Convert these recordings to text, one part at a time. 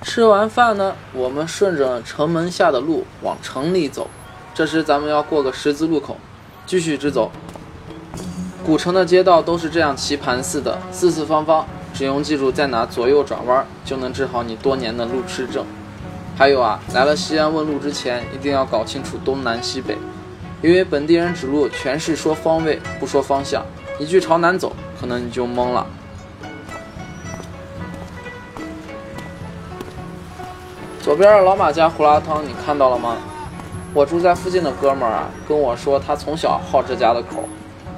吃完饭呢，我们顺着城门下的路往城里走。这时咱们要过个十字路口，继续直走。古城的街道都是这样棋盘似的，四四方方，只用记住在哪左右转弯，就能治好你多年的路痴症。还有啊，来了西安问路之前，一定要搞清楚东南西北，因为本地人指路全是说方位，不说方向。一句朝南走，可能你就懵了。左边的老马家胡辣汤，你看到了吗？我住在附近的哥们儿啊，跟我说他从小好这家的口，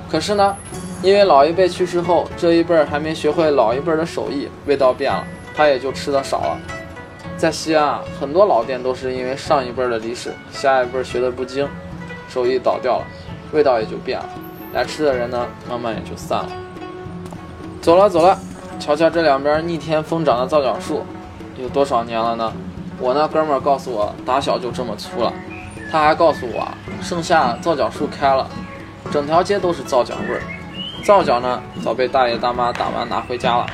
可是呢，因为老一辈去世后，这一辈儿还没学会老一辈的手艺，味道变了，他也就吃的少了。在西安啊，很多老店都是因为上一辈的离世，下一辈学的不精，手艺倒掉了，味道也就变了。来吃的人呢，慢慢也就散了。走了走了，瞧瞧这两边逆天疯长的皂角树，有多少年了呢？我那哥们儿告诉我，打小就这么粗了。他还告诉我，盛夏皂角树开了，整条街都是皂角味儿。皂角呢，早被大爷大妈打完拿回家了。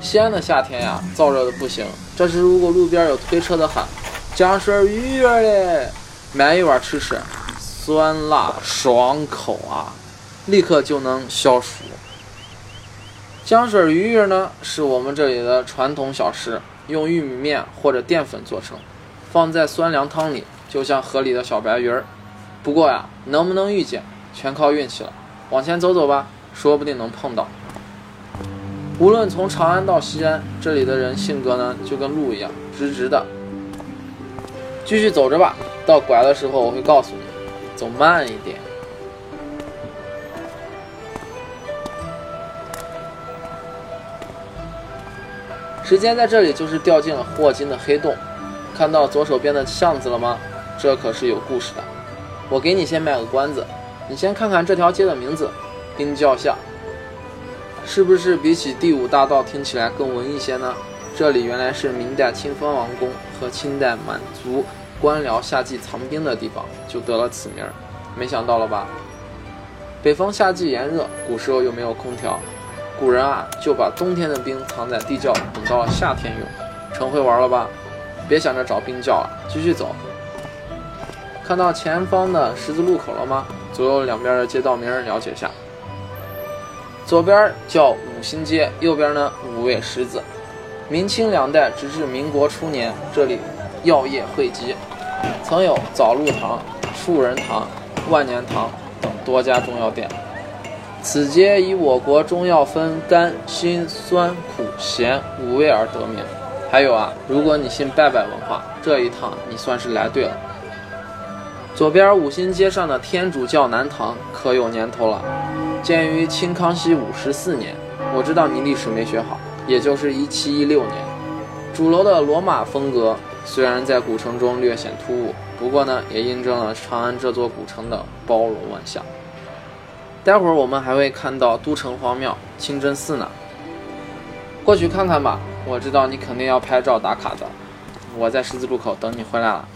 西安的夏天呀，燥热的不行。这时如果路边有推车的喊“江水鱼儿嘞”，买一碗吃吃，酸辣爽口啊，立刻就能消暑。江水鱼儿呢，是我们这里的传统小吃，用玉米面或者淀粉做成，放在酸凉汤里，就像河里的小白鱼儿。不过呀，能不能遇见，全靠运气了。往前走走吧，说不定能碰到。无论从长安到西安，这里的人性格呢就跟路一样，直直的。继续走着吧，到拐的时候我会告诉你，走慢一点。时间在这里就是掉进了霍金的黑洞。看到左手边的巷子了吗？这可是有故事的。我给你先卖个关子，你先看看这条街的名字——冰窖巷。是不是比起第五大道听起来更文艺些呢？这里原来是明代清风王宫和清代满族官僚夏季藏兵的地方，就得了此名。没想到了吧？北方夏季炎热，古时候又没有空调，古人啊就把冬天的冰藏在地窖，等到了夏天用。成会玩了吧？别想着找冰窖了，继续走。看到前方的十字路口了吗？左右两边的街道名了解下。左边叫五星街，右边呢五味十字。明清两代直至民国初年，这里药业汇集，曾有枣露堂、树人堂、万年堂等多家中药店。此街以我国中药分甘、辛、酸、苦、咸五味而得名。还有啊，如果你信拜拜文化，这一趟你算是来对了。左边五星街上的天主教南堂可有年头了。建于清康熙五十四年，我知道你历史没学好，也就是一七一六年。主楼的罗马风格虽然在古城中略显突兀，不过呢，也印证了长安这座古城的包容万象。待会儿我们还会看到都城隍庙、清真寺呢，过去看看吧。我知道你肯定要拍照打卡的，我在十字路口等你回来了。